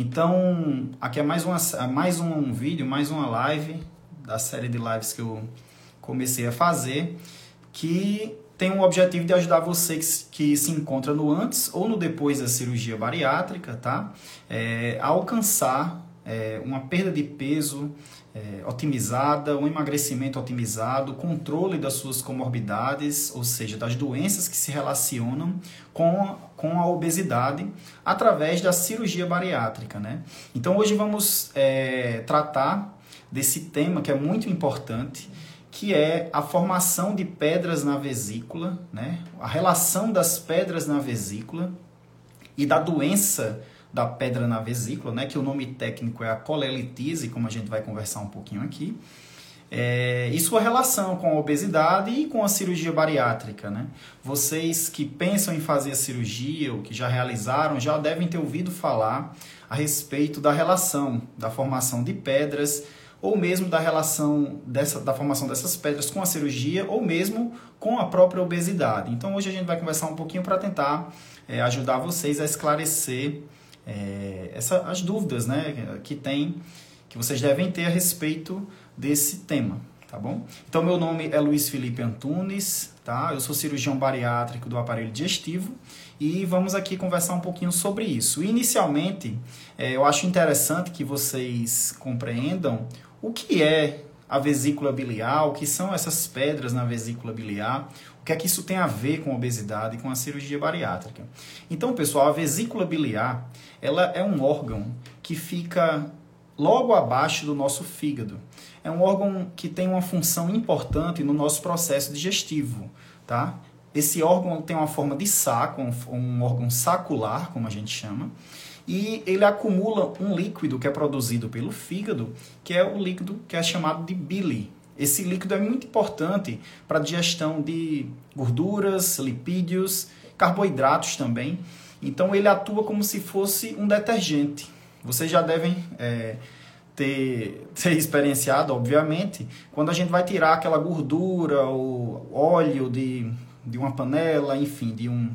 Então, aqui é mais, uma, mais um vídeo, mais uma live da série de lives que eu comecei a fazer, que tem o objetivo de ajudar você que, que se encontra no antes ou no depois da cirurgia bariátrica, tá? É, a alcançar é, uma perda de peso é, otimizada, um emagrecimento otimizado, controle das suas comorbidades, ou seja, das doenças que se relacionam com a, com a obesidade através da cirurgia bariátrica, né? Então hoje vamos é, tratar desse tema que é muito importante que é a formação de pedras na vesícula, né? a relação das pedras na vesícula e da doença da pedra na vesícula, né? que o nome técnico é a colelitise, como a gente vai conversar um pouquinho aqui, é, e sua relação com a obesidade e com a cirurgia bariátrica. Né? Vocês que pensam em fazer a cirurgia ou que já realizaram já devem ter ouvido falar a respeito da relação da formação de pedras ou mesmo da relação dessa, da formação dessas pedras com a cirurgia, ou mesmo com a própria obesidade. Então hoje a gente vai conversar um pouquinho para tentar é, ajudar vocês a esclarecer é, essa, as dúvidas né, que tem, que vocês devem ter a respeito desse tema. Tá bom? Então, meu nome é Luiz Felipe Antunes, tá? Eu sou cirurgião bariátrico do aparelho digestivo e vamos aqui conversar um pouquinho sobre isso. Inicialmente, é, eu acho interessante que vocês compreendam o que é a vesícula biliar, o que são essas pedras na vesícula biliar, o que é que isso tem a ver com a obesidade e com a cirurgia bariátrica. Então, pessoal, a vesícula biliar, ela é um órgão que fica logo abaixo do nosso fígado. É um órgão que tem uma função importante no nosso processo digestivo, tá? Esse órgão tem uma forma de saco, um órgão sacular, como a gente chama, e ele acumula um líquido que é produzido pelo fígado, que é o líquido que é chamado de bile. Esse líquido é muito importante para a digestão de gorduras, lipídios, carboidratos também. Então ele atua como se fosse um detergente. Vocês já devem é, ter, ter experienciado, obviamente, quando a gente vai tirar aquela gordura, o óleo de, de uma panela, enfim, de um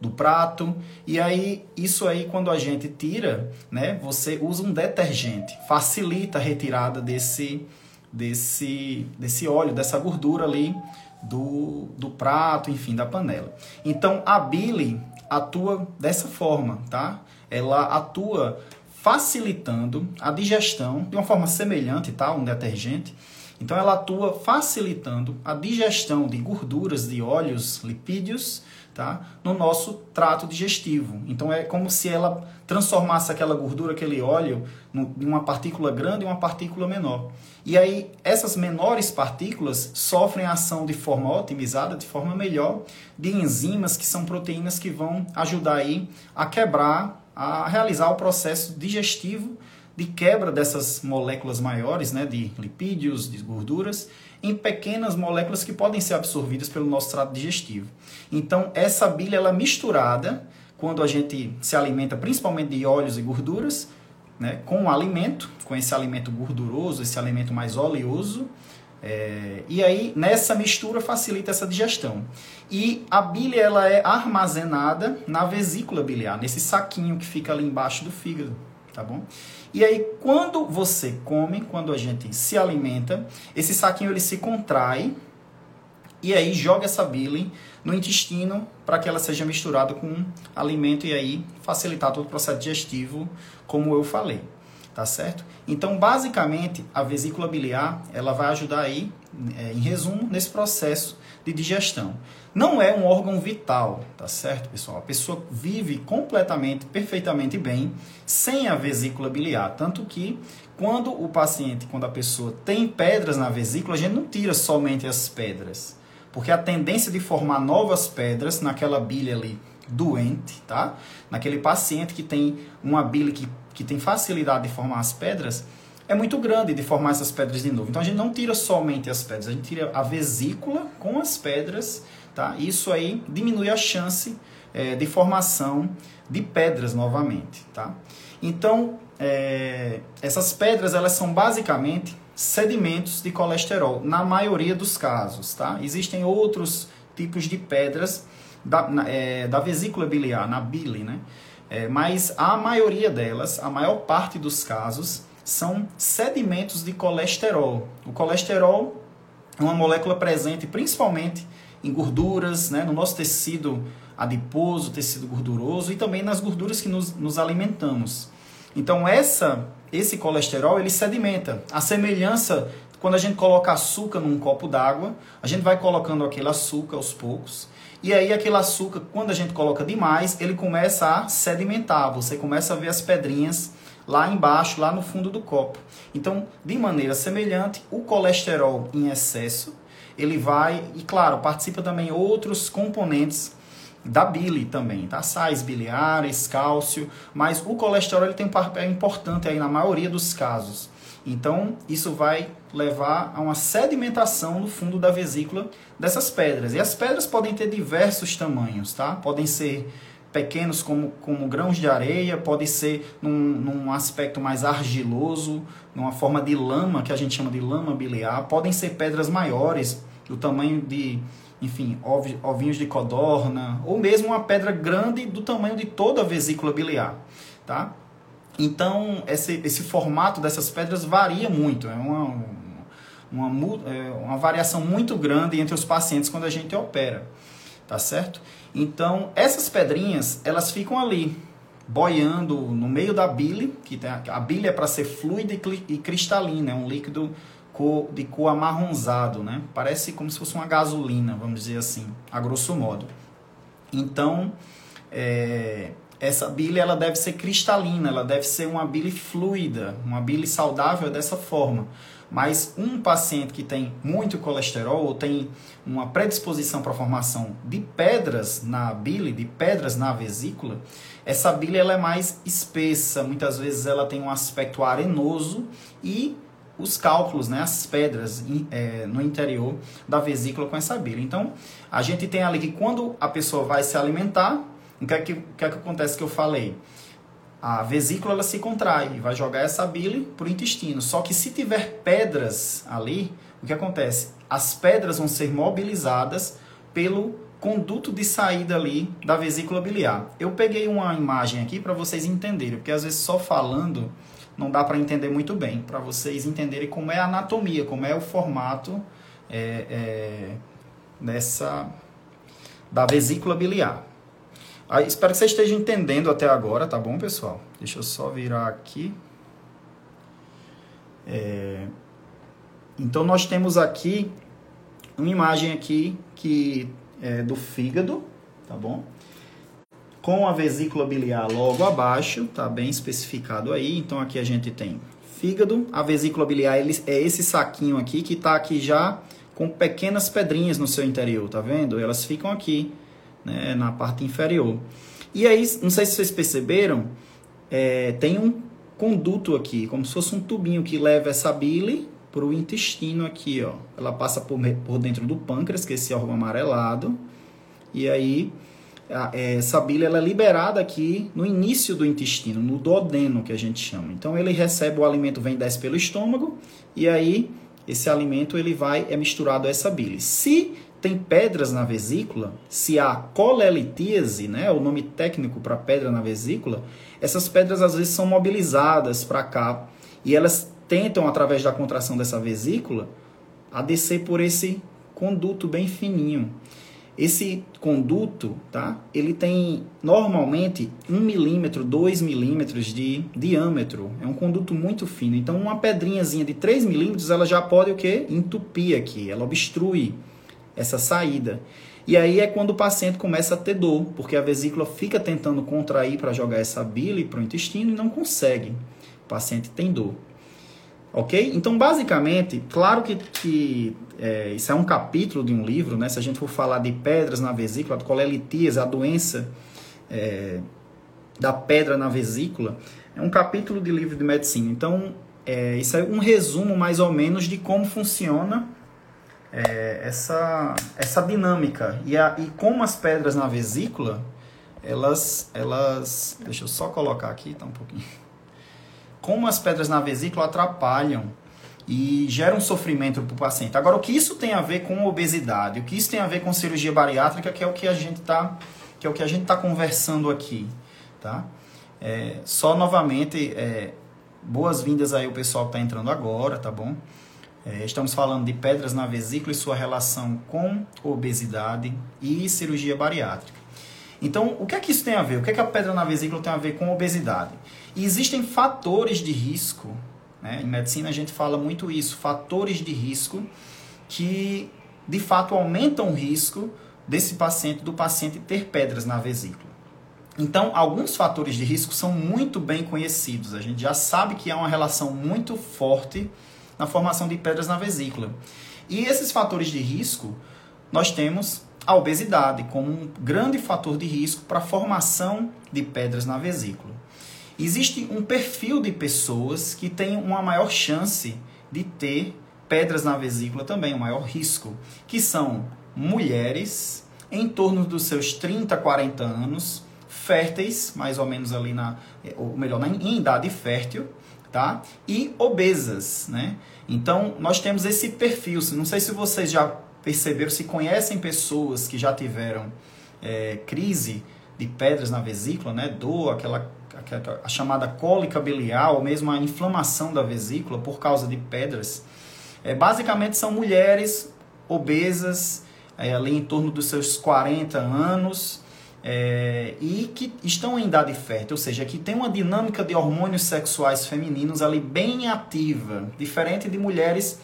do prato. E aí, isso aí, quando a gente tira, né, você usa um detergente, facilita a retirada desse, desse, desse óleo, dessa gordura ali do, do prato, enfim, da panela. Então, a bile atua dessa forma, tá? Ela atua facilitando a digestão de uma forma semelhante, tá? Um detergente. Então, ela atua facilitando a digestão de gorduras, de óleos, lipídios tá? no nosso trato digestivo. Então é como se ela transformasse aquela gordura, aquele óleo, em uma partícula grande e uma partícula menor. E aí essas menores partículas sofrem a ação de forma otimizada, de forma melhor, de enzimas que são proteínas que vão ajudar aí a quebrar, a realizar o processo digestivo de quebra dessas moléculas maiores, né, de lipídios, de gorduras, em pequenas moléculas que podem ser absorvidas pelo nosso trato digestivo. Então, essa bile ela é misturada quando a gente se alimenta principalmente de óleos e gorduras, né, com o alimento, com esse alimento gorduroso, esse alimento mais oleoso, é, e aí nessa mistura facilita essa digestão. E a bile ela é armazenada na vesícula biliar, nesse saquinho que fica ali embaixo do fígado tá bom? E aí, quando você come, quando a gente se alimenta, esse saquinho ele se contrai e aí joga essa bile no intestino para que ela seja misturada com alimento e aí facilitar todo o processo digestivo, como eu falei, tá certo? Então, basicamente, a vesícula biliar, ela vai ajudar aí, é, em resumo, nesse processo de digestão. Não é um órgão vital, tá certo, pessoal? A pessoa vive completamente, perfeitamente bem sem a vesícula biliar. Tanto que quando o paciente, quando a pessoa tem pedras na vesícula, a gente não tira somente as pedras. Porque a tendência de formar novas pedras naquela bile ali doente, tá? Naquele paciente que tem uma bile que, que tem facilidade de formar as pedras, é muito grande de formar essas pedras de novo. Então a gente não tira somente as pedras, a gente tira a vesícula com as pedras, tá? Isso aí diminui a chance é, de formação de pedras novamente, tá? Então é, essas pedras elas são basicamente sedimentos de colesterol na maioria dos casos, tá? Existem outros tipos de pedras da, é, da vesícula biliar, na bile, né? É, mas a maioria delas, a maior parte dos casos, são sedimentos de colesterol. O colesterol é uma molécula presente principalmente em gorduras, né, no nosso tecido adiposo, tecido gorduroso e também nas gorduras que nos, nos alimentamos. Então essa, esse colesterol ele sedimenta. A semelhança quando a gente coloca açúcar num copo d'água, a gente vai colocando aquele açúcar aos poucos. E aí aquele açúcar, quando a gente coloca demais, ele começa a sedimentar. Você começa a ver as pedrinhas lá embaixo, lá no fundo do copo. Então, de maneira semelhante, o colesterol em excesso, ele vai, e claro, participa também outros componentes da bile também, tá? Sais biliares, cálcio, mas o colesterol ele tem um papel importante aí na maioria dos casos. Então, isso vai levar a uma sedimentação no fundo da vesícula dessas pedras. E as pedras podem ter diversos tamanhos, tá? Podem ser pequenos como, como grãos de areia, pode ser num, num aspecto mais argiloso, numa forma de lama, que a gente chama de lama biliar. Podem ser pedras maiores, do tamanho de, enfim, ovinhos de codorna, ou mesmo uma pedra grande do tamanho de toda a vesícula biliar, tá? Então, esse, esse formato dessas pedras varia muito, é uma, uma, é uma variação muito grande entre os pacientes quando a gente opera, tá certo? Então, essas pedrinhas, elas ficam ali, boiando no meio da bile, que tem a, bile é para ser fluida e cristalina, é um líquido cor, de cor amarronzado, né? Parece como se fosse uma gasolina, vamos dizer assim, a grosso modo. Então, é, essa bile ela deve ser cristalina, ela deve ser uma bile fluida, uma bile saudável dessa forma. Mas um paciente que tem muito colesterol ou tem uma predisposição para a formação de pedras na bile, de pedras na vesícula, essa bile ela é mais espessa, muitas vezes ela tem um aspecto arenoso e os cálculos, né, as pedras é, no interior da vesícula com essa bile. Então, a gente tem ali que quando a pessoa vai se alimentar, o que é que, o que, é que acontece que eu falei? a vesícula ela se contrai e vai jogar essa bile para o intestino. Só que se tiver pedras ali, o que acontece? As pedras vão ser mobilizadas pelo conduto de saída ali da vesícula biliar. Eu peguei uma imagem aqui para vocês entenderem, porque às vezes só falando não dá para entender muito bem, para vocês entenderem como é a anatomia, como é o formato é, é, dessa da vesícula biliar. Aí, espero que você esteja entendendo até agora, tá bom, pessoal? Deixa eu só virar aqui. É... Então, nós temos aqui uma imagem aqui que é do fígado, tá bom? Com a vesícula biliar logo abaixo, tá bem especificado aí. Então, aqui a gente tem fígado. A vesícula biliar ele, é esse saquinho aqui que tá aqui já com pequenas pedrinhas no seu interior, tá vendo? Elas ficam aqui né, na parte inferior. E aí, não sei se vocês perceberam, é, tem um conduto aqui, como se fosse um tubinho que leva essa bile para o intestino aqui, ó. Ela passa por, por dentro do pâncreas, que é esse órgão amarelado, e aí a, é, essa bile ela é liberada aqui no início do intestino, no duodeno que a gente chama. Então ele recebe o alimento, vem desce pelo estômago, e aí esse alimento ele vai é misturado a essa bile. Se tem pedras na vesícula, se há colelitíase, né, o nome técnico para pedra na vesícula, essas pedras às vezes são mobilizadas para cá e elas tentam através da contração dessa vesícula a descer por esse conduto bem fininho. Esse conduto, tá? Ele tem normalmente 1 milímetro, 2 milímetros de diâmetro. É um conduto muito fino. Então, uma pedrinhazinha de 3 milímetros, ela já pode o quê? Entupir aqui. Ela obstrui essa saída. E aí é quando o paciente começa a ter dor, porque a vesícula fica tentando contrair para jogar essa bile para o intestino e não consegue. O paciente tem dor. Ok? Então, basicamente, claro que, que é, isso é um capítulo de um livro, né? Se a gente for falar de pedras na vesícula, colelitias, a doença é, da pedra na vesícula, é um capítulo de livro de medicina. Então, é, isso é um resumo mais ou menos de como funciona é, essa, essa dinâmica. E, a, e como as pedras na vesícula, elas, elas. Deixa eu só colocar aqui, tá um pouquinho. Como as pedras na vesícula atrapalham e geram sofrimento para o paciente. Agora, o que isso tem a ver com obesidade? O que isso tem a ver com cirurgia bariátrica, que é o que a gente está que é o que a gente está conversando aqui, tá? É, só novamente, é, boas-vindas aí o pessoal que está entrando agora, tá bom? É, estamos falando de pedras na vesícula e sua relação com obesidade e cirurgia bariátrica. Então, o que é que isso tem a ver? O que é que a pedra na vesícula tem a ver com obesidade? E existem fatores de risco, né? em medicina a gente fala muito isso, fatores de risco que de fato aumentam o risco desse paciente, do paciente ter pedras na vesícula. Então, alguns fatores de risco são muito bem conhecidos. A gente já sabe que há uma relação muito forte na formação de pedras na vesícula. E esses fatores de risco, nós temos a obesidade como um grande fator de risco para a formação de pedras na vesícula. Existe um perfil de pessoas que têm uma maior chance de ter pedras na vesícula também, um maior risco, que são mulheres em torno dos seus 30, 40 anos, férteis, mais ou menos ali na, ou melhor, em idade fértil, tá? E obesas, né? Então, nós temos esse perfil. Não sei se vocês já perceberam, se conhecem pessoas que já tiveram é, crise de pedras na vesícula, né? Dor, aquela, aquela a chamada cólica biliar, ou mesmo a inflamação da vesícula por causa de pedras. É, basicamente são mulheres obesas, é, ali em torno dos seus 40 anos, é, e que estão em idade fértil, ou seja, que tem uma dinâmica de hormônios sexuais femininos ali bem ativa, diferente de mulheres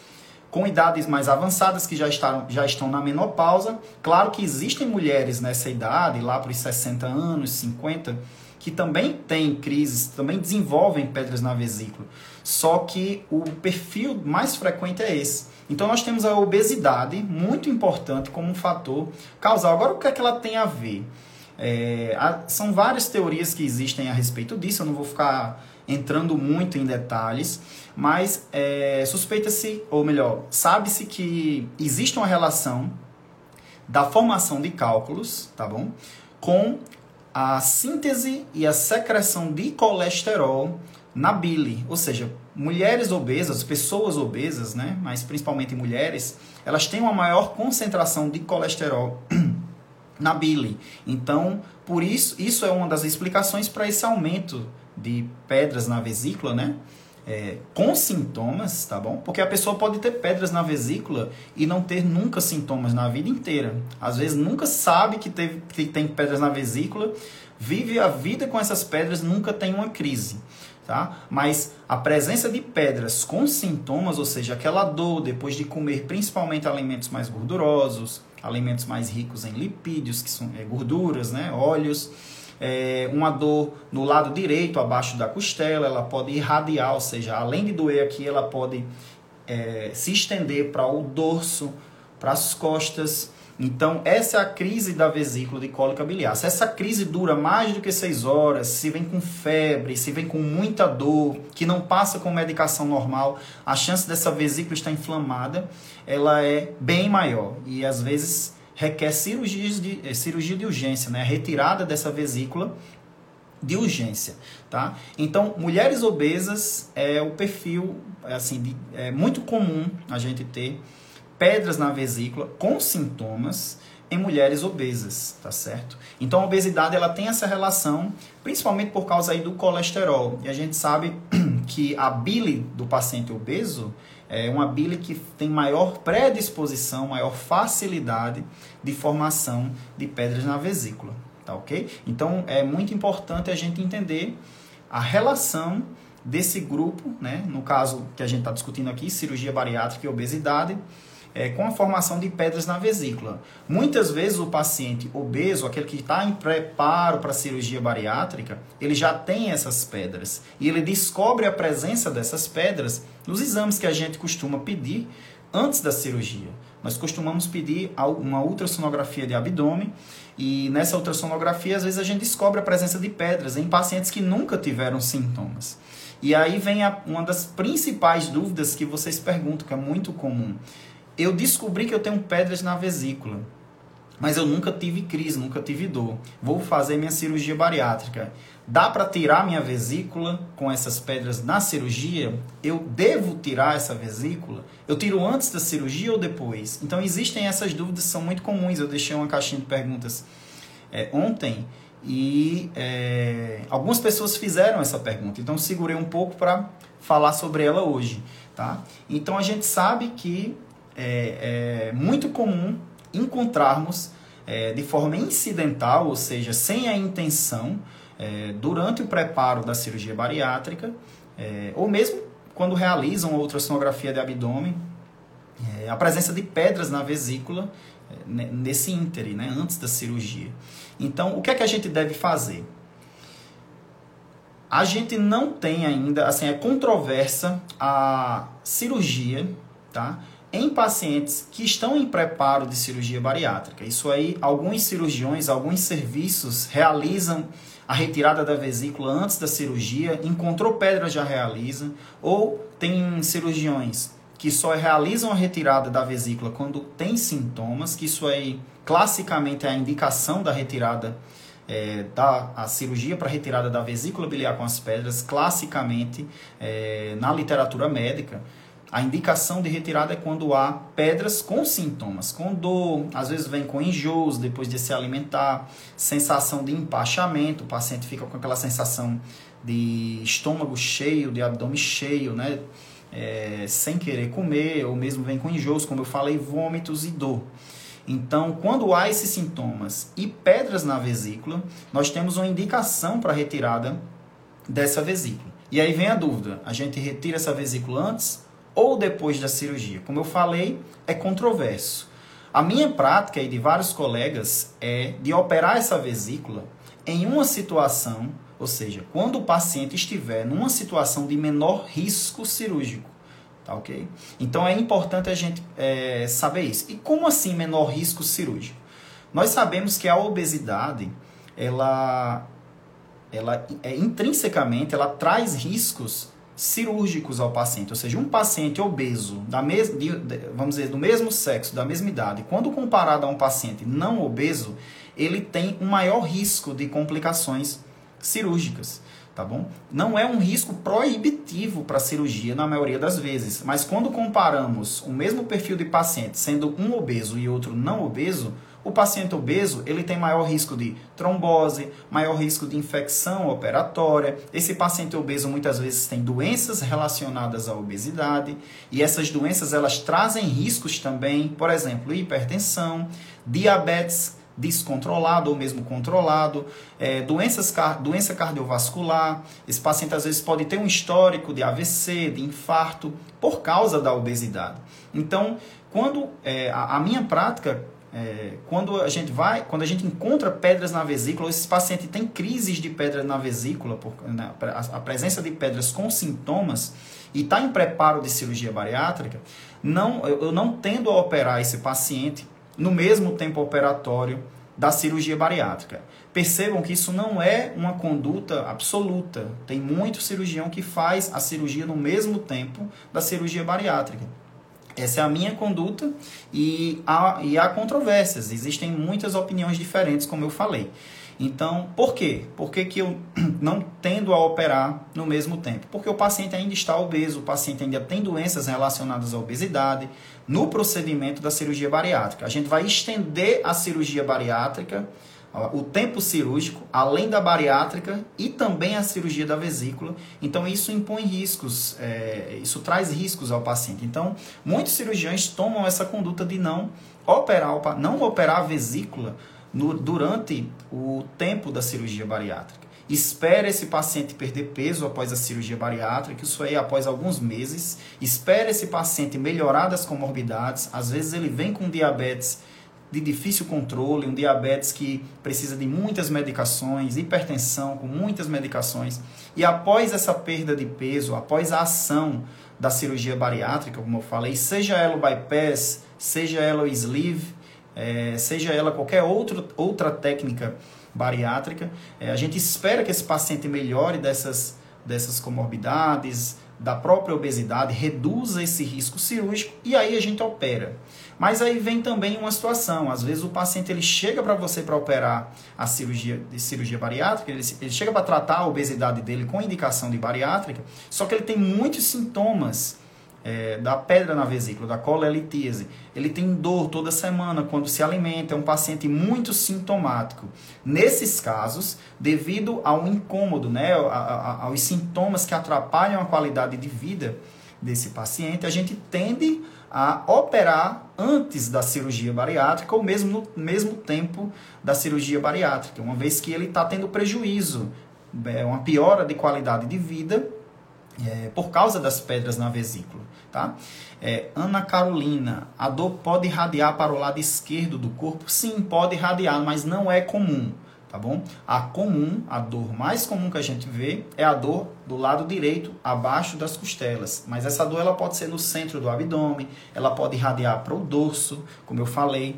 com idades mais avançadas que já, estão já estão na menopausa. Claro que existem mulheres nessa idade, lá para os 60 anos, 50, que também têm crises, também desenvolvem pedras na vesícula. Só que o perfil mais frequente é esse. Então nós temos a obesidade, muito importante como um fator causal. Agora, o que é que ela tem a ver? É, há, são várias teorias que existem a respeito disso, eu não vou ficar entrando muito em detalhes, mas é, suspeita-se, ou melhor, sabe-se que existe uma relação da formação de cálculos, tá bom? Com a síntese e a secreção de colesterol na bile, ou seja, mulheres obesas, pessoas obesas, né, mas principalmente mulheres, elas têm uma maior concentração de colesterol na bile. Então, por isso, isso é uma das explicações para esse aumento de pedras na vesícula, né? É, com sintomas, tá bom? Porque a pessoa pode ter pedras na vesícula e não ter nunca sintomas na vida inteira. Às vezes nunca sabe que, teve, que tem pedras na vesícula, vive a vida com essas pedras, nunca tem uma crise. Tá? Mas a presença de pedras com sintomas, ou seja, aquela dor depois de comer principalmente alimentos mais gordurosos, alimentos mais ricos em lipídios, que são é, gorduras, né, óleos, é, uma dor no lado direito, abaixo da costela, ela pode irradiar, ou seja, além de doer aqui, ela pode é, se estender para o dorso, para as costas. Então, essa é a crise da vesícula de cólica biliar. Se essa crise dura mais do que seis horas, se vem com febre, se vem com muita dor, que não passa com medicação normal, a chance dessa vesícula estar inflamada, ela é bem maior. E às vezes requer cirurgias de, eh, cirurgia de urgência, né? retirada dessa vesícula de urgência, tá? Então, mulheres obesas é o perfil, assim, de, é muito comum a gente ter pedras na vesícula com sintomas em mulheres obesas, tá certo? Então, a obesidade ela tem essa relação, principalmente por causa aí do colesterol. E a gente sabe que a bile do paciente obeso é uma bile que tem maior predisposição, maior facilidade de formação de pedras na vesícula, tá ok? Então é muito importante a gente entender a relação desse grupo, né? No caso que a gente está discutindo aqui, cirurgia bariátrica e obesidade, é, com a formação de pedras na vesícula. Muitas vezes o paciente obeso, aquele que está em preparo para cirurgia bariátrica, ele já tem essas pedras e ele descobre a presença dessas pedras nos exames que a gente costuma pedir antes da cirurgia. Nós costumamos pedir uma ultrassonografia de abdômen e nessa ultrassonografia às vezes a gente descobre a presença de pedras em pacientes que nunca tiveram sintomas. E aí vem a, uma das principais dúvidas que vocês perguntam, que é muito comum eu descobri que eu tenho pedras na vesícula, mas eu nunca tive crise, nunca tive dor. Vou fazer minha cirurgia bariátrica. Dá para tirar minha vesícula com essas pedras na cirurgia? Eu devo tirar essa vesícula? Eu tiro antes da cirurgia ou depois? Então existem essas dúvidas, são muito comuns. Eu deixei uma caixinha de perguntas é, ontem E é, algumas pessoas fizeram essa pergunta, então segurei um pouco para falar sobre ela hoje. Tá? Então a gente sabe que é, é muito comum encontrarmos é, de forma incidental, ou seja, sem a intenção, é, durante o preparo da cirurgia bariátrica, é, ou mesmo quando realizam outra sonografia de abdômen, é, a presença de pedras na vesícula nesse íntere, né, antes da cirurgia. Então, o que é que a gente deve fazer? A gente não tem ainda, assim, é controversa a cirurgia, tá? Em pacientes que estão em preparo de cirurgia bariátrica. Isso aí, alguns cirurgiões, alguns serviços realizam a retirada da vesícula antes da cirurgia, encontrou pedra já realiza, ou tem cirurgiões que só realizam a retirada da vesícula quando tem sintomas, que isso aí classicamente é a indicação da retirada é, da a cirurgia para retirada da vesícula biliar com as pedras, classicamente é, na literatura médica, a indicação de retirada é quando há pedras com sintomas, com dor, às vezes vem com enjoos depois de se alimentar, sensação de empachamento, o paciente fica com aquela sensação de estômago cheio, de abdômen cheio, né? é, sem querer comer, ou mesmo vem com enjoos, como eu falei, vômitos e dor. Então, quando há esses sintomas e pedras na vesícula, nós temos uma indicação para retirada dessa vesícula. E aí vem a dúvida: a gente retira essa vesícula antes ou depois da cirurgia? Como eu falei, é controverso. A minha prática e de vários colegas é de operar essa vesícula em uma situação ou seja, quando o paciente estiver numa situação de menor risco cirúrgico. Tá ok? Então é importante a gente é, saber isso. E como assim menor risco cirúrgico? Nós sabemos que a obesidade, ela, ela é, intrinsecamente, ela traz riscos cirúrgicos ao paciente, ou seja, um paciente obeso, da mes de, vamos dizer, do mesmo sexo, da mesma idade, quando comparado a um paciente não obeso, ele tem um maior risco de complicações cirúrgicas, tá bom? Não é um risco proibitivo para a cirurgia na maioria das vezes, mas quando comparamos o mesmo perfil de paciente, sendo um obeso e outro não obeso, o paciente obeso ele tem maior risco de trombose, maior risco de infecção operatória. Esse paciente obeso muitas vezes tem doenças relacionadas à obesidade e essas doenças elas trazem riscos também, por exemplo, hipertensão, diabetes descontrolado ou mesmo controlado, é, doenças, doença cardiovascular. Esse paciente às vezes pode ter um histórico de AVC, de infarto, por causa da obesidade. Então, quando é, a, a, minha prática, é, quando a gente vai, quando a gente encontra pedras na vesícula, esse paciente tem crises de pedra na vesícula, por, né, a, a presença de pedras com sintomas, e está em preparo de cirurgia bariátrica, não, eu, eu não tendo a operar esse paciente no mesmo tempo operatório da cirurgia bariátrica. Percebam que isso não é uma conduta absoluta. Tem muito cirurgião que faz a cirurgia no mesmo tempo da cirurgia bariátrica. Essa é a minha conduta e há, e há controvérsias. Existem muitas opiniões diferentes, como eu falei. Então, por quê? Por que, que eu não tendo a operar no mesmo tempo? Porque o paciente ainda está obeso, o paciente ainda tem doenças relacionadas à obesidade no procedimento da cirurgia bariátrica. A gente vai estender a cirurgia bariátrica, o tempo cirúrgico, além da bariátrica e também a cirurgia da vesícula. Então, isso impõe riscos, é, isso traz riscos ao paciente. Então, muitos cirurgiões tomam essa conduta de não operar, não operar a vesícula no, durante o tempo da cirurgia bariátrica. Espere esse paciente perder peso após a cirurgia bariátrica, isso aí após alguns meses. Espere esse paciente melhorar das comorbidades. Às vezes ele vem com diabetes de difícil controle, um diabetes que precisa de muitas medicações, hipertensão com muitas medicações. E após essa perda de peso, após a ação da cirurgia bariátrica, como eu falei, seja ela o bypass, seja ela o sleeve, é, seja ela qualquer outro, outra técnica bariátrica. É, a gente espera que esse paciente melhore dessas, dessas comorbidades, da própria obesidade, reduza esse risco cirúrgico e aí a gente opera. Mas aí vem também uma situação, às vezes o paciente ele chega para você para operar a cirurgia de cirurgia bariátrica, ele, ele chega para tratar a obesidade dele com indicação de bariátrica, só que ele tem muitos sintomas é, da pedra na vesícula, da colelitíase. Ele tem dor toda semana quando se alimenta, é um paciente muito sintomático. Nesses casos, devido ao incômodo, né, aos sintomas que atrapalham a qualidade de vida desse paciente, a gente tende a operar antes da cirurgia bariátrica ou mesmo no mesmo tempo da cirurgia bariátrica, uma vez que ele está tendo prejuízo, é uma piora de qualidade de vida é, por causa das pedras na vesícula. Tá? É, Ana Carolina, a dor pode irradiar para o lado esquerdo do corpo? Sim, pode irradiar, mas não é comum tá bom? A comum, a dor mais comum que a gente vê é a dor do lado direito, abaixo das costelas. Mas essa dor ela pode ser no centro do abdômen, ela pode irradiar para o dorso, como eu falei,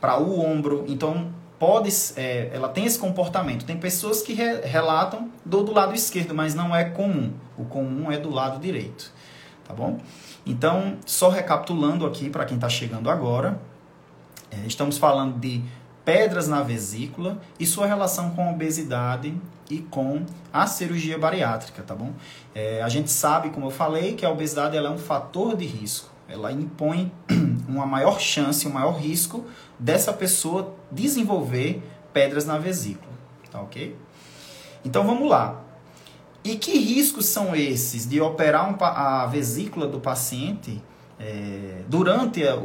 para o ombro. Então, pode, é, ela tem esse comportamento. Tem pessoas que re, relatam dor do lado esquerdo, mas não é comum. O comum é do lado direito, tá bom? Então, só recapitulando aqui para quem está chegando agora, é, estamos falando de pedras na vesícula e sua relação com a obesidade e com a cirurgia bariátrica, tá bom? É, a gente sabe, como eu falei, que a obesidade ela é um fator de risco. Ela impõe uma maior chance, um maior risco dessa pessoa desenvolver pedras na vesícula, tá ok? Então vamos lá. E que riscos são esses de operar um, a vesícula do paciente é, durante a,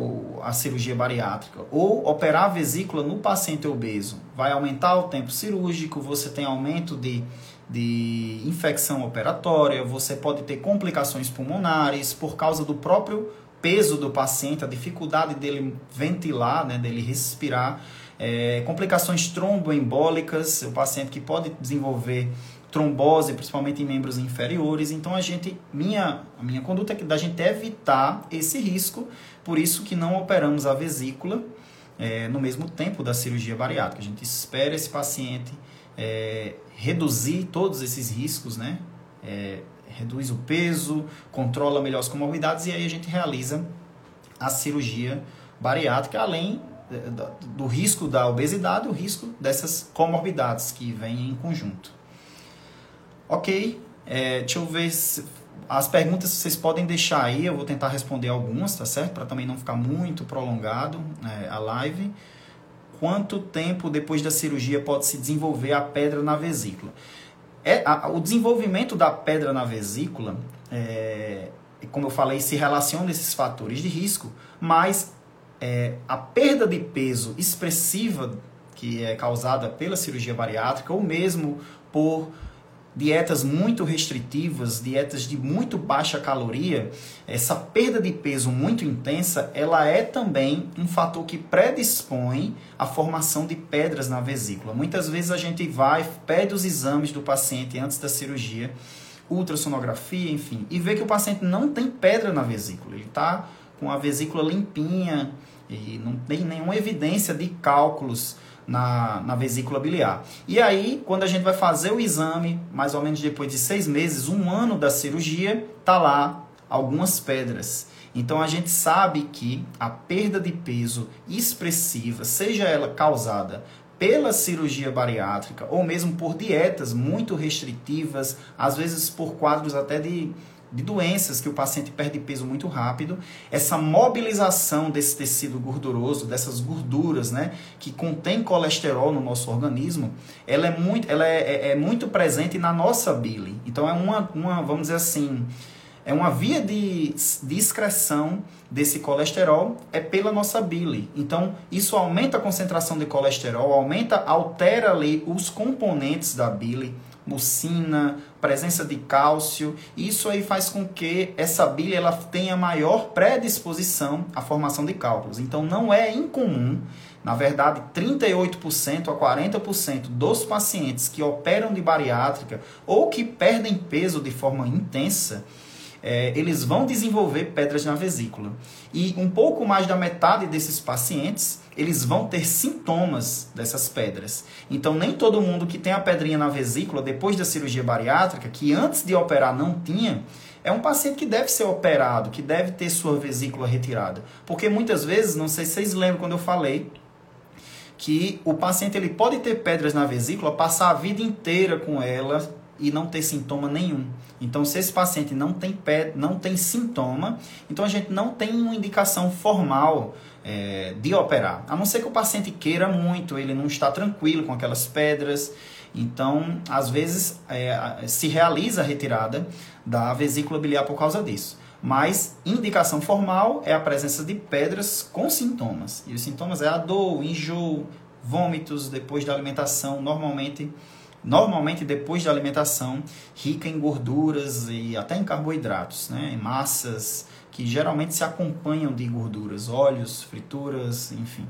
a, cirurgia bariátrica ou operar a vesícula no paciente obeso vai aumentar o tempo cirúrgico, você tem aumento de, de infecção operatória, você pode ter complicações pulmonares por causa do próprio peso do paciente, a dificuldade dele ventilar, né, dele respirar, é, complicações tromboembólicas, o paciente que pode desenvolver trombose, principalmente em membros inferiores. Então a gente, minha, a minha conduta é da gente evitar esse risco, por isso que não operamos a vesícula é, no mesmo tempo da cirurgia bariátrica. A gente espera esse paciente é, reduzir todos esses riscos, né? É, reduz o peso, controla melhor as comorbidades e aí a gente realiza a cirurgia bariátrica, além do risco da obesidade, o risco dessas comorbidades que vêm em conjunto. Ok, é, deixa eu ver se, as perguntas vocês podem deixar aí, eu vou tentar responder algumas, tá certo? Para também não ficar muito prolongado é, a live. Quanto tempo depois da cirurgia pode se desenvolver a pedra na vesícula? É, a, o desenvolvimento da pedra na vesícula, é, como eu falei, se relaciona a esses fatores de risco, mas é, a perda de peso expressiva que é causada pela cirurgia bariátrica ou mesmo por dietas muito restritivas, dietas de muito baixa caloria, essa perda de peso muito intensa, ela é também um fator que predispõe à formação de pedras na vesícula. Muitas vezes a gente vai, pede os exames do paciente antes da cirurgia, ultrassonografia, enfim, e vê que o paciente não tem pedra na vesícula, ele está com a vesícula limpinha e não tem nenhuma evidência de cálculos na, na vesícula biliar. E aí, quando a gente vai fazer o exame, mais ou menos depois de seis meses, um ano da cirurgia, tá lá algumas pedras. Então a gente sabe que a perda de peso expressiva, seja ela causada pela cirurgia bariátrica ou mesmo por dietas muito restritivas, às vezes por quadros até de de doenças que o paciente perde peso muito rápido, essa mobilização desse tecido gorduroso, dessas gorduras, né, que contém colesterol no nosso organismo, ela é muito, ela é, é, é muito presente na nossa bile. Então é uma, uma, vamos dizer assim, é uma via de, de excreção desse colesterol é pela nossa bile. Então, isso aumenta a concentração de colesterol, aumenta, altera ali os componentes da bile, mucina, presença de cálcio. Isso aí faz com que essa bile ela tenha maior predisposição à formação de cálculos. Então não é incomum, na verdade, 38% a 40% dos pacientes que operam de bariátrica ou que perdem peso de forma intensa, é, eles vão desenvolver pedras na vesícula. E um pouco mais da metade desses pacientes, eles vão ter sintomas dessas pedras. Então, nem todo mundo que tem a pedrinha na vesícula depois da cirurgia bariátrica, que antes de operar não tinha, é um paciente que deve ser operado, que deve ter sua vesícula retirada. Porque muitas vezes, não sei se vocês lembram quando eu falei, que o paciente ele pode ter pedras na vesícula, passar a vida inteira com ela e não ter sintoma nenhum. Então, se esse paciente não tem, pé, não tem sintoma, então a gente não tem uma indicação formal é, de operar. A não ser que o paciente queira muito, ele não está tranquilo com aquelas pedras. Então, às vezes, é, se realiza a retirada da vesícula biliar por causa disso. Mas indicação formal é a presença de pedras com sintomas. E os sintomas é a dor, enjoo, vômitos depois da alimentação, normalmente normalmente depois da alimentação rica em gorduras e até em carboidratos, né? em massas que geralmente se acompanham de gorduras, óleos, frituras, enfim.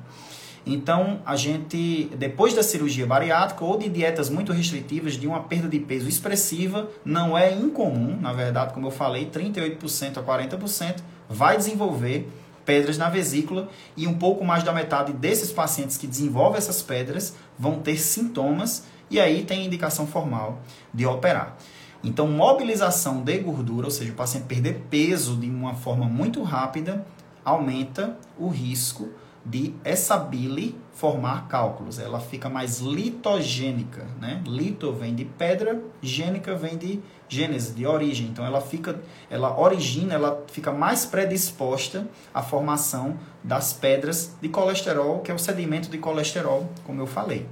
Então, a gente, depois da cirurgia bariátrica ou de dietas muito restritivas, de uma perda de peso expressiva, não é incomum, na verdade, como eu falei, 38% a 40% vai desenvolver pedras na vesícula e um pouco mais da metade desses pacientes que desenvolvem essas pedras vão ter sintomas e aí tem indicação formal de operar. Então, mobilização de gordura, ou seja, o paciente perder peso de uma forma muito rápida, aumenta o risco de essa bile formar cálculos. Ela fica mais litogênica, né? Lito vem de pedra, gênica vem de gênese, de origem. Então ela fica, ela origina, ela fica mais predisposta à formação das pedras de colesterol, que é o sedimento de colesterol, como eu falei,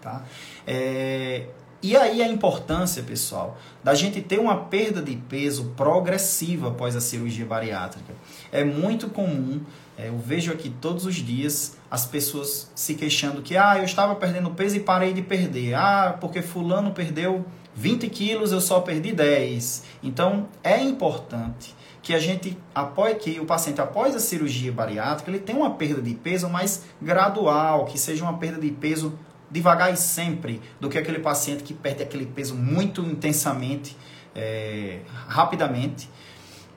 tá? É, e aí a importância, pessoal, da gente ter uma perda de peso progressiva após a cirurgia bariátrica. É muito comum, é, eu vejo aqui todos os dias as pessoas se queixando que ah, eu estava perdendo peso e parei de perder. Ah, porque fulano perdeu 20 quilos, eu só perdi 10. Então é importante que a gente apoie que o paciente após a cirurgia bariátrica ele tenha uma perda de peso mais gradual, que seja uma perda de peso devagar e sempre do que aquele paciente que perde aquele peso muito intensamente, é, rapidamente,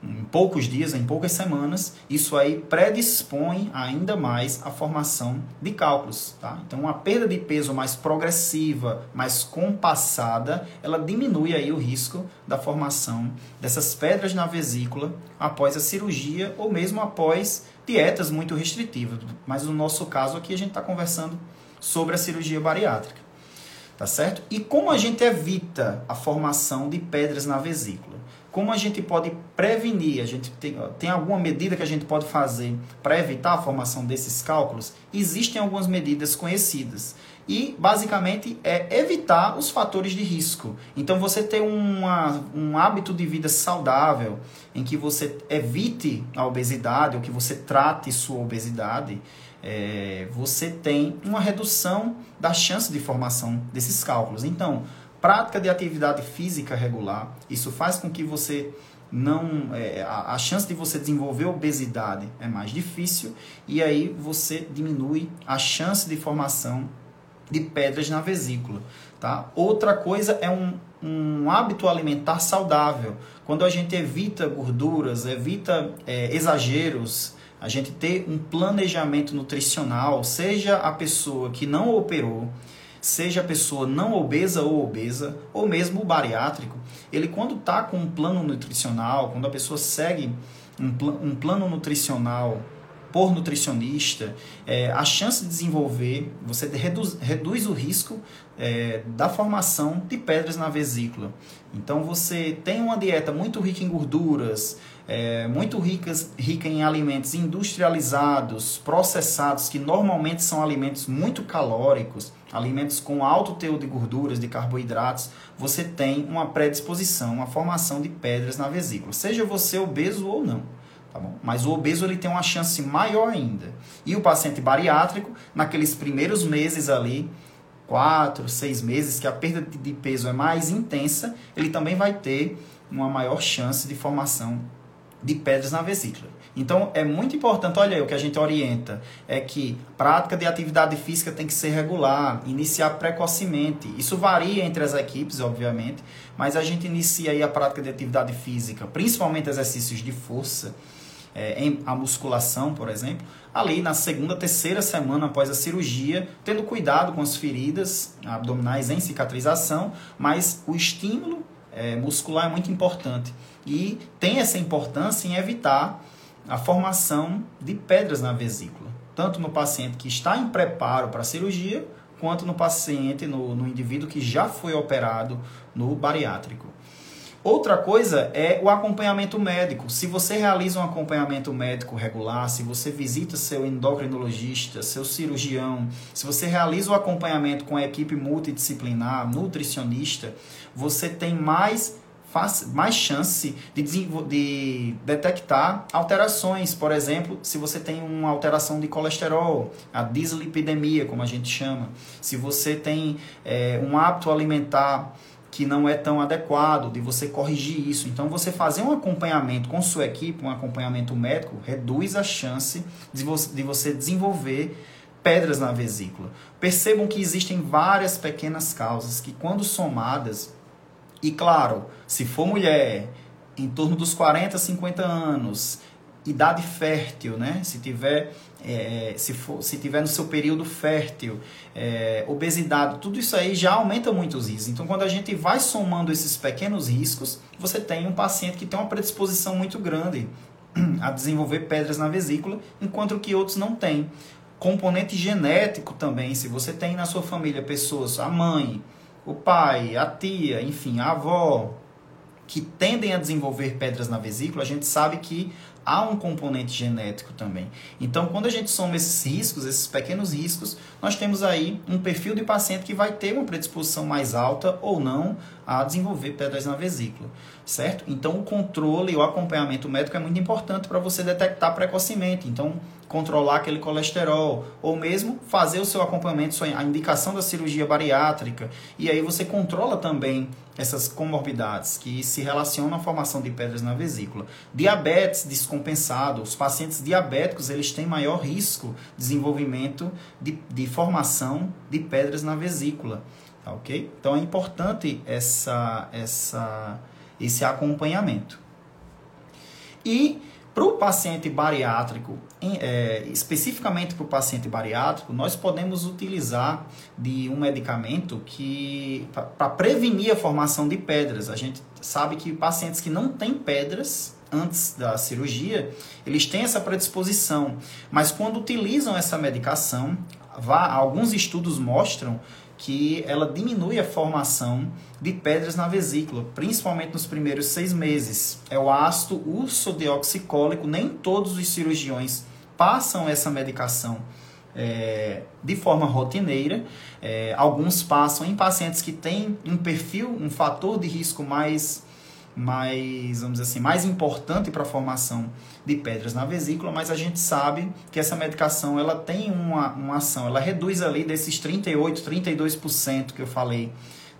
em poucos dias, em poucas semanas, isso aí predispõe ainda mais a formação de cálculos. Tá? Então, uma perda de peso mais progressiva, mais compassada, ela diminui aí o risco da formação dessas pedras na vesícula após a cirurgia ou mesmo após dietas muito restritivas. Mas no nosso caso aqui, a gente está conversando sobre a cirurgia bariátrica. Tá certo? E como a gente evita a formação de pedras na vesícula? Como a gente pode prevenir? A gente tem, tem alguma medida que a gente pode fazer para evitar a formação desses cálculos? Existem algumas medidas conhecidas. E, basicamente, é evitar os fatores de risco. Então, você ter uma, um hábito de vida saudável, em que você evite a obesidade, ou que você trate sua obesidade, é, você tem uma redução da chance de formação desses cálculos. Então, prática de atividade física regular, isso faz com que você não é, a, a, chance de você desenvolver obesidade é mais difícil e aí você diminui a chance de formação de pedras na vesícula. Tá? Outra coisa é um, um hábito alimentar saudável. Quando a gente evita gorduras, evita é, exageros, a gente ter um planejamento nutricional, seja a pessoa que não operou, seja a pessoa não obesa ou obesa, ou mesmo o bariátrico, ele quando está com um plano nutricional, quando a pessoa segue um, pl um plano nutricional por nutricionista, é, a chance de desenvolver, você reduz, reduz o risco é, da formação de pedras na vesícula. Então você tem uma dieta muito rica em gorduras, é, muito ricas, rica em alimentos industrializados, processados, que normalmente são alimentos muito calóricos, alimentos com alto teor de gorduras, de carboidratos, você tem uma predisposição, uma formação de pedras na vesícula, seja você obeso ou não. Tá bom? Mas o obeso ele tem uma chance maior ainda. E o paciente bariátrico, naqueles primeiros meses ali, quatro, seis meses, que a perda de peso é mais intensa, ele também vai ter uma maior chance de formação de pedras na vesícula. Então é muito importante, olha aí, o que a gente orienta é que prática de atividade física tem que ser regular, iniciar precocemente. Isso varia entre as equipes, obviamente, mas a gente inicia aí a prática de atividade física, principalmente exercícios de força, é, em, a musculação, por exemplo, ali na segunda, terceira semana após a cirurgia, tendo cuidado com as feridas abdominais em cicatrização, mas o estímulo é, muscular é muito importante e tem essa importância em evitar a formação de pedras na vesícula, tanto no paciente que está em preparo para a cirurgia, quanto no paciente, no, no indivíduo que já foi operado no bariátrico. Outra coisa é o acompanhamento médico. Se você realiza um acompanhamento médico regular, se você visita seu endocrinologista, seu cirurgião, se você realiza o acompanhamento com a equipe multidisciplinar, nutricionista, você tem mais mais chance de, de detectar alterações. Por exemplo, se você tem uma alteração de colesterol, a dislipidemia, como a gente chama, se você tem é, um hábito alimentar que não é tão adequado, de você corrigir isso. Então, você fazer um acompanhamento com sua equipe, um acompanhamento médico, reduz a chance de você, de você desenvolver pedras na vesícula. Percebam que existem várias pequenas causas que, quando somadas, e claro, se for mulher, em torno dos 40, 50 anos, idade fértil, né? Se tiver, é, se, for, se tiver no seu período fértil, é, obesidade, tudo isso aí já aumenta muito os riscos. Então, quando a gente vai somando esses pequenos riscos, você tem um paciente que tem uma predisposição muito grande a desenvolver pedras na vesícula, enquanto que outros não têm. Componente genético também, se você tem na sua família pessoas, a mãe, o pai, a tia, enfim, a avó, que tendem a desenvolver pedras na vesícula, a gente sabe que há um componente genético também. Então, quando a gente soma esses riscos, esses pequenos riscos, nós temos aí um perfil de paciente que vai ter uma predisposição mais alta ou não a desenvolver pedras na vesícula, certo? Então, o controle e o acompanhamento médico é muito importante para você detectar precocemente. Então, controlar aquele colesterol, ou mesmo fazer o seu acompanhamento, a indicação da cirurgia bariátrica, e aí você controla também essas comorbidades que se relacionam à formação de pedras na vesícula. Diabetes descompensado, os pacientes diabéticos eles têm maior risco de desenvolvimento de, de formação de pedras na vesícula, tá ok? Então é importante essa, essa, esse acompanhamento. E para o paciente bariátrico, em, é, especificamente para o paciente bariátrico, nós podemos utilizar de um medicamento que para prevenir a formação de pedras. A gente sabe que pacientes que não têm pedras antes da cirurgia, eles têm essa predisposição, mas quando utilizam essa medicação, vá, alguns estudos mostram que ela diminui a formação de pedras na vesícula, principalmente nos primeiros seis meses. É o ácido ursodeoxicólico, nem todos os cirurgiões passam essa medicação é, de forma rotineira. É, alguns passam em pacientes que têm um perfil, um fator de risco mais mais, vamos dizer assim, mais importante para a formação de pedras na vesícula, mas a gente sabe que essa medicação ela tem uma, uma ação, ela reduz ali desses 38, 32% que eu falei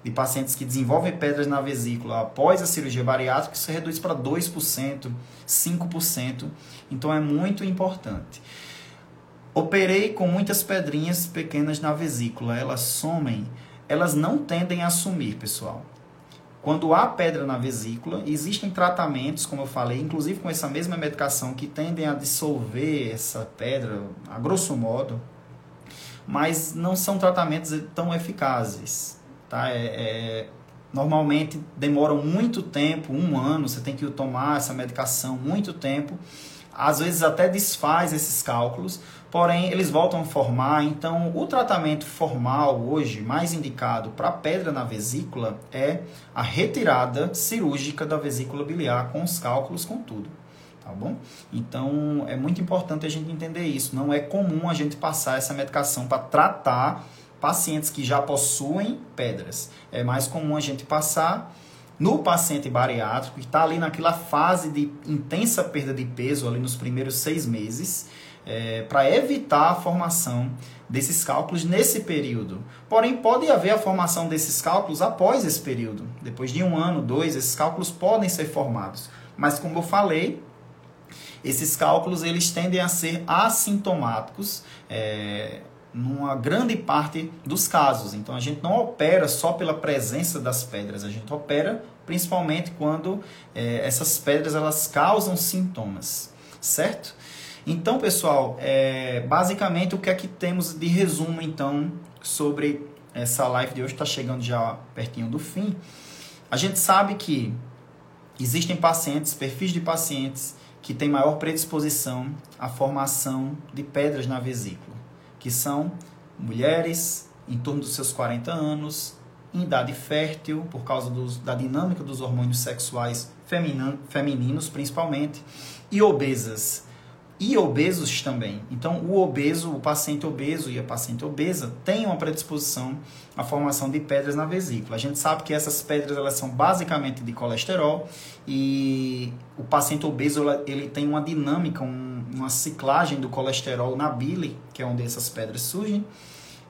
de pacientes que desenvolvem pedras na vesícula após a cirurgia bariátrica, isso reduz para 2%, 5%, então é muito importante. Operei com muitas pedrinhas pequenas na vesícula, elas somem, elas não tendem a sumir, pessoal. Quando há pedra na vesícula, existem tratamentos, como eu falei, inclusive com essa mesma medicação, que tendem a dissolver essa pedra, a grosso modo, mas não são tratamentos tão eficazes. Tá? É, é, normalmente demoram muito tempo, um ano, você tem que tomar essa medicação muito tempo. Às vezes até desfaz esses cálculos, porém eles voltam a formar. Então, o tratamento formal hoje, mais indicado para pedra na vesícula, é a retirada cirúrgica da vesícula biliar, com os cálculos, com tudo. Tá bom? Então, é muito importante a gente entender isso. Não é comum a gente passar essa medicação para tratar pacientes que já possuem pedras. É mais comum a gente passar no paciente bariátrico, que está ali naquela fase de intensa perda de peso, ali nos primeiros seis meses, é, para evitar a formação desses cálculos nesse período. Porém, pode haver a formação desses cálculos após esse período. Depois de um ano, dois, esses cálculos podem ser formados. Mas, como eu falei, esses cálculos eles tendem a ser assintomáticos é, numa grande parte dos casos. Então, a gente não opera só pela presença das pedras, a gente opera principalmente quando é, essas pedras elas causam sintomas, certo? Então, pessoal, é, basicamente o que é que temos de resumo então sobre essa live de hoje está chegando já pertinho do fim. A gente sabe que existem pacientes, perfis de pacientes que têm maior predisposição à formação de pedras na vesícula, que são mulheres, em torno dos seus 40 anos, em idade fértil, por causa dos, da dinâmica dos hormônios sexuais femininos, principalmente, e obesas e obesos também. Então, o obeso, o paciente obeso e a paciente obesa têm uma predisposição à formação de pedras na vesícula. A gente sabe que essas pedras elas são basicamente de colesterol e o paciente obeso ele tem uma dinâmica, um, uma ciclagem do colesterol na bile, que é onde essas pedras surgem,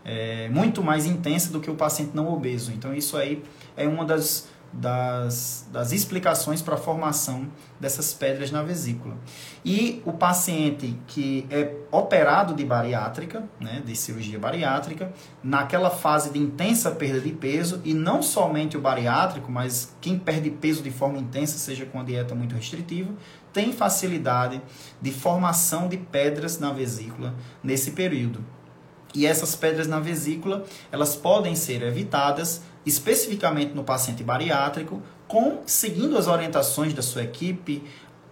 é, muito mais intensa do que o paciente não obeso. Então, isso aí é uma das das, das explicações para a formação dessas pedras na vesícula. E o paciente que é operado de bariátrica, né, de cirurgia bariátrica, naquela fase de intensa perda de peso, e não somente o bariátrico, mas quem perde peso de forma intensa, seja com a dieta muito restritiva, tem facilidade de formação de pedras na vesícula nesse período. E essas pedras na vesícula, elas podem ser evitadas especificamente no paciente bariátrico, com seguindo as orientações da sua equipe,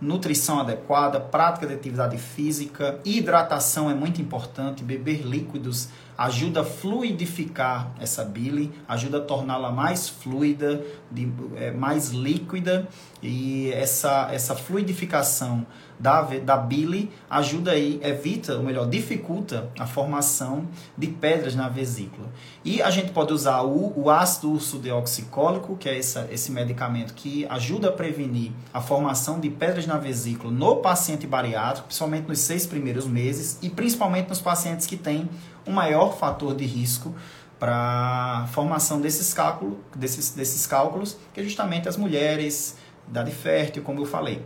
nutrição adequada, prática de atividade física, hidratação é muito importante, beber líquidos ajuda a fluidificar essa bile, ajuda a torná-la mais fluida, de, é, mais líquida e essa, essa fluidificação da, da bile ajuda aí, evita, ou melhor, dificulta a formação de pedras na vesícula. E a gente pode usar o, o ácido ursodeoxicólico, que é essa, esse medicamento que ajuda a prevenir a formação de pedras na vesícula no paciente bariátrico, principalmente nos seis primeiros meses e principalmente nos pacientes que têm um maior fator de risco para formação desses, cálculo, desses, desses cálculos, que é justamente as mulheres, idade fértil, como eu falei.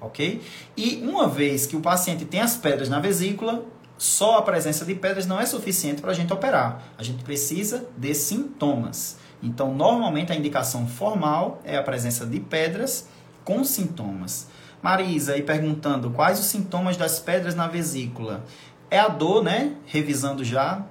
Ok? E uma vez que o paciente tem as pedras na vesícula, só a presença de pedras não é suficiente para a gente operar. A gente precisa de sintomas. Então, normalmente a indicação formal é a presença de pedras com sintomas. Marisa aí perguntando quais os sintomas das pedras na vesícula. É a dor, né? Revisando já.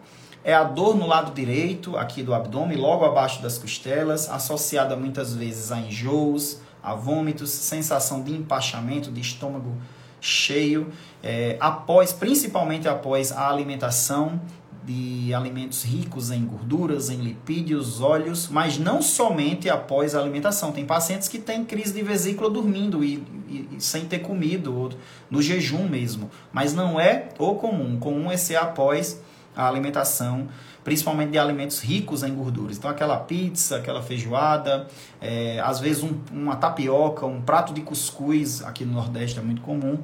É a dor no lado direito, aqui do abdômen, logo abaixo das costelas, associada muitas vezes a enjoos, a vômitos, sensação de empachamento, de estômago cheio, é, após, principalmente após a alimentação de alimentos ricos em gorduras, em lipídios, óleos, mas não somente após a alimentação. Tem pacientes que têm crise de vesícula dormindo e, e, e sem ter comido, ou no jejum mesmo. Mas não é o comum. O comum é ser após a alimentação, principalmente de alimentos ricos em gorduras. Então, aquela pizza, aquela feijoada, é, às vezes um, uma tapioca, um prato de cuscuz, aqui no Nordeste é muito comum.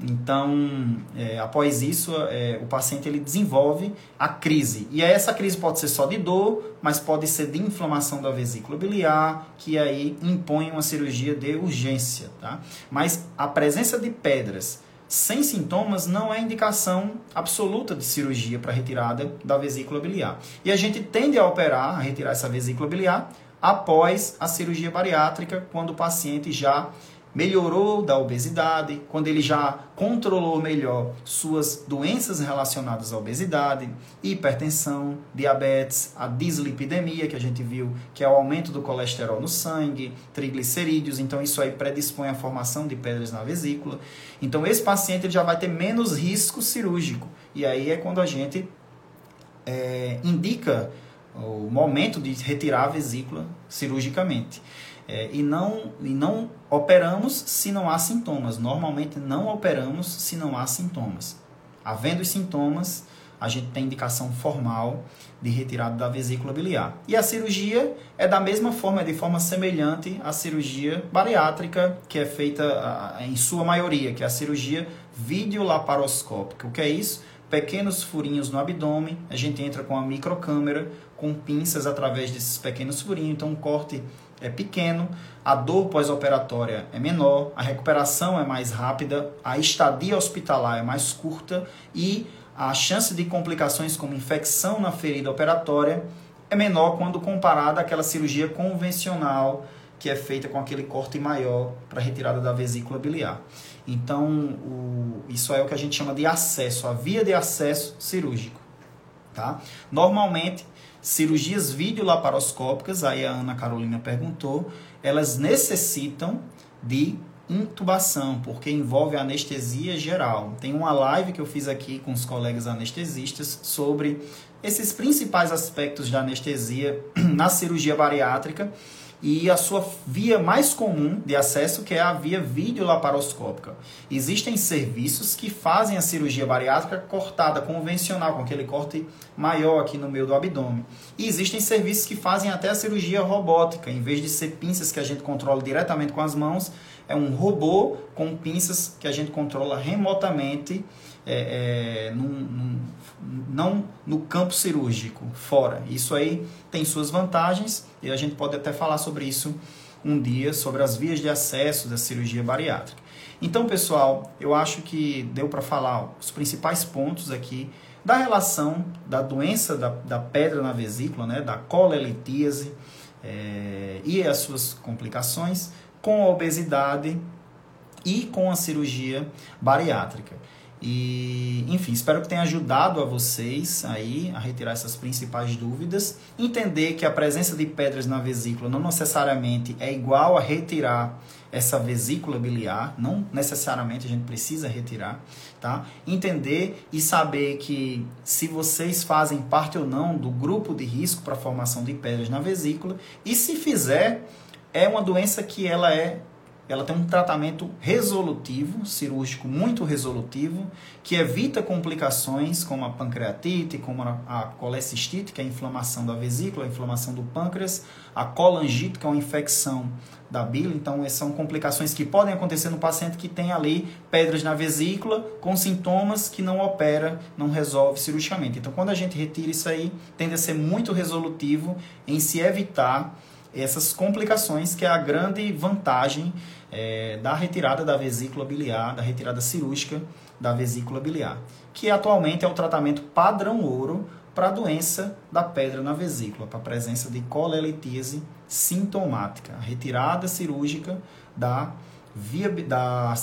Então, é, após isso, é, o paciente ele desenvolve a crise. E essa crise pode ser só de dor, mas pode ser de inflamação da vesícula biliar, que aí impõe uma cirurgia de urgência. Tá? Mas a presença de pedras sem sintomas não é indicação absoluta de cirurgia para retirada da vesícula biliar. E a gente tende a operar, a retirar essa vesícula biliar, após a cirurgia bariátrica, quando o paciente já melhorou da obesidade, quando ele já controlou melhor suas doenças relacionadas à obesidade, hipertensão, diabetes, a dislipidemia, que a gente viu que é o aumento do colesterol no sangue, triglicerídeos, então isso aí predispõe à formação de pedras na vesícula. Então esse paciente já vai ter menos risco cirúrgico. E aí é quando a gente é, indica o momento de retirar a vesícula cirurgicamente. É, e, não, e não operamos se não há sintomas. Normalmente não operamos se não há sintomas. Havendo os sintomas, a gente tem indicação formal de retirada da vesícula biliar. E a cirurgia é da mesma forma, é de forma semelhante à cirurgia bariátrica, que é feita em sua maioria, que é a cirurgia videolaparoscópica. O que é isso? Pequenos furinhos no abdômen, a gente entra com a microcâmera, com pinças através desses pequenos furinhos, então um corte é pequeno, a dor pós-operatória é menor, a recuperação é mais rápida, a estadia hospitalar é mais curta e a chance de complicações como infecção na ferida operatória é menor quando comparada àquela cirurgia convencional que é feita com aquele corte maior para retirada da vesícula biliar. Então, o, isso é o que a gente chama de acesso, a via de acesso cirúrgico. Tá? Normalmente, cirurgias videolaparoscópicas, aí a Ana Carolina perguntou, elas necessitam de intubação, porque envolve anestesia geral. Tem uma live que eu fiz aqui com os colegas anestesistas sobre esses principais aspectos da anestesia na cirurgia bariátrica e a sua via mais comum de acesso, que é a via videolaparoscópica. Existem serviços que fazem a cirurgia bariátrica cortada convencional, com aquele corte maior aqui no meio do abdômen. E existem serviços que fazem até a cirurgia robótica, em vez de ser pinças que a gente controla diretamente com as mãos, é um robô com pinças que a gente controla remotamente, é, é, num, num, não no campo cirúrgico, fora. Isso aí tem suas vantagens e a gente pode até falar sobre isso um dia, sobre as vias de acesso da cirurgia bariátrica. Então, pessoal, eu acho que deu para falar os principais pontos aqui da relação da doença da, da pedra na vesícula, né, da colelitíase é, e as suas complicações com a obesidade e com a cirurgia bariátrica. E, enfim, espero que tenha ajudado a vocês aí a retirar essas principais dúvidas. Entender que a presença de pedras na vesícula não necessariamente é igual a retirar essa vesícula biliar, não necessariamente a gente precisa retirar, tá? Entender e saber que se vocês fazem parte ou não do grupo de risco para formação de pedras na vesícula e se fizer, é uma doença que ela é ela tem um tratamento resolutivo, cirúrgico muito resolutivo, que evita complicações como a pancreatite, como a colecistite, que é a inflamação da vesícula, a inflamação do pâncreas, a colangite, que é uma infecção da bile. Então, são complicações que podem acontecer no paciente que tem ali pedras na vesícula com sintomas que não opera, não resolve cirurgicamente. Então, quando a gente retira isso aí, tende a ser muito resolutivo em se evitar essas complicações, que é a grande vantagem é, da retirada da vesícula biliar, da retirada cirúrgica da vesícula biliar, que atualmente é o tratamento padrão ouro para a doença da pedra na vesícula, para a presença de colelitíase sintomática, a retirada cirúrgica da, via, da,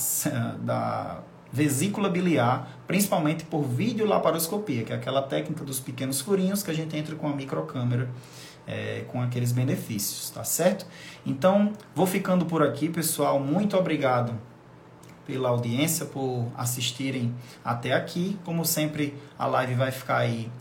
da vesícula biliar, principalmente por videolaparoscopia, que é aquela técnica dos pequenos furinhos que a gente entra com a microcâmera é, com aqueles benefícios, tá certo? Então, vou ficando por aqui, pessoal. Muito obrigado pela audiência, por assistirem até aqui. Como sempre, a live vai ficar aí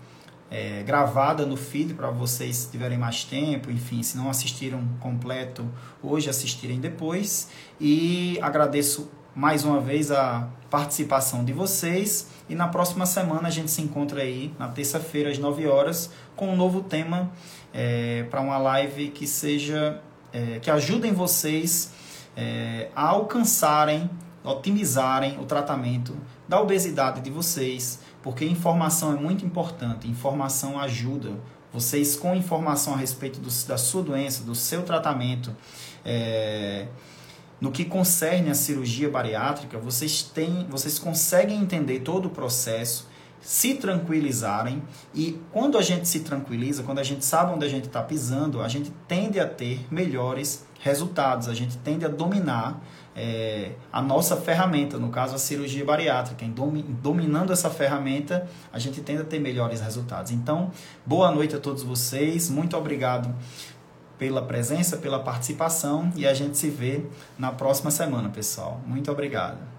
é, gravada no feed para vocês tiverem mais tempo, enfim, se não assistiram completo hoje, assistirem depois. E agradeço mais uma vez a participação de vocês. E na próxima semana a gente se encontra aí, na terça-feira, às 9 horas, com um novo tema é, para uma live que seja é, que ajudem vocês é, a alcançarem, otimizarem o tratamento da obesidade de vocês, porque informação é muito importante, informação ajuda. Vocês com informação a respeito do, da sua doença, do seu tratamento, é, no que concerne a cirurgia bariátrica, vocês têm, vocês conseguem entender todo o processo se tranquilizarem e quando a gente se tranquiliza, quando a gente sabe onde a gente está pisando, a gente tende a ter melhores resultados, a gente tende a dominar é, a nossa ferramenta, no caso a cirurgia bariátrica. Em dominando essa ferramenta, a gente tende a ter melhores resultados. Então, boa noite a todos vocês, muito obrigado pela presença, pela participação e a gente se vê na próxima semana, pessoal. Muito obrigado.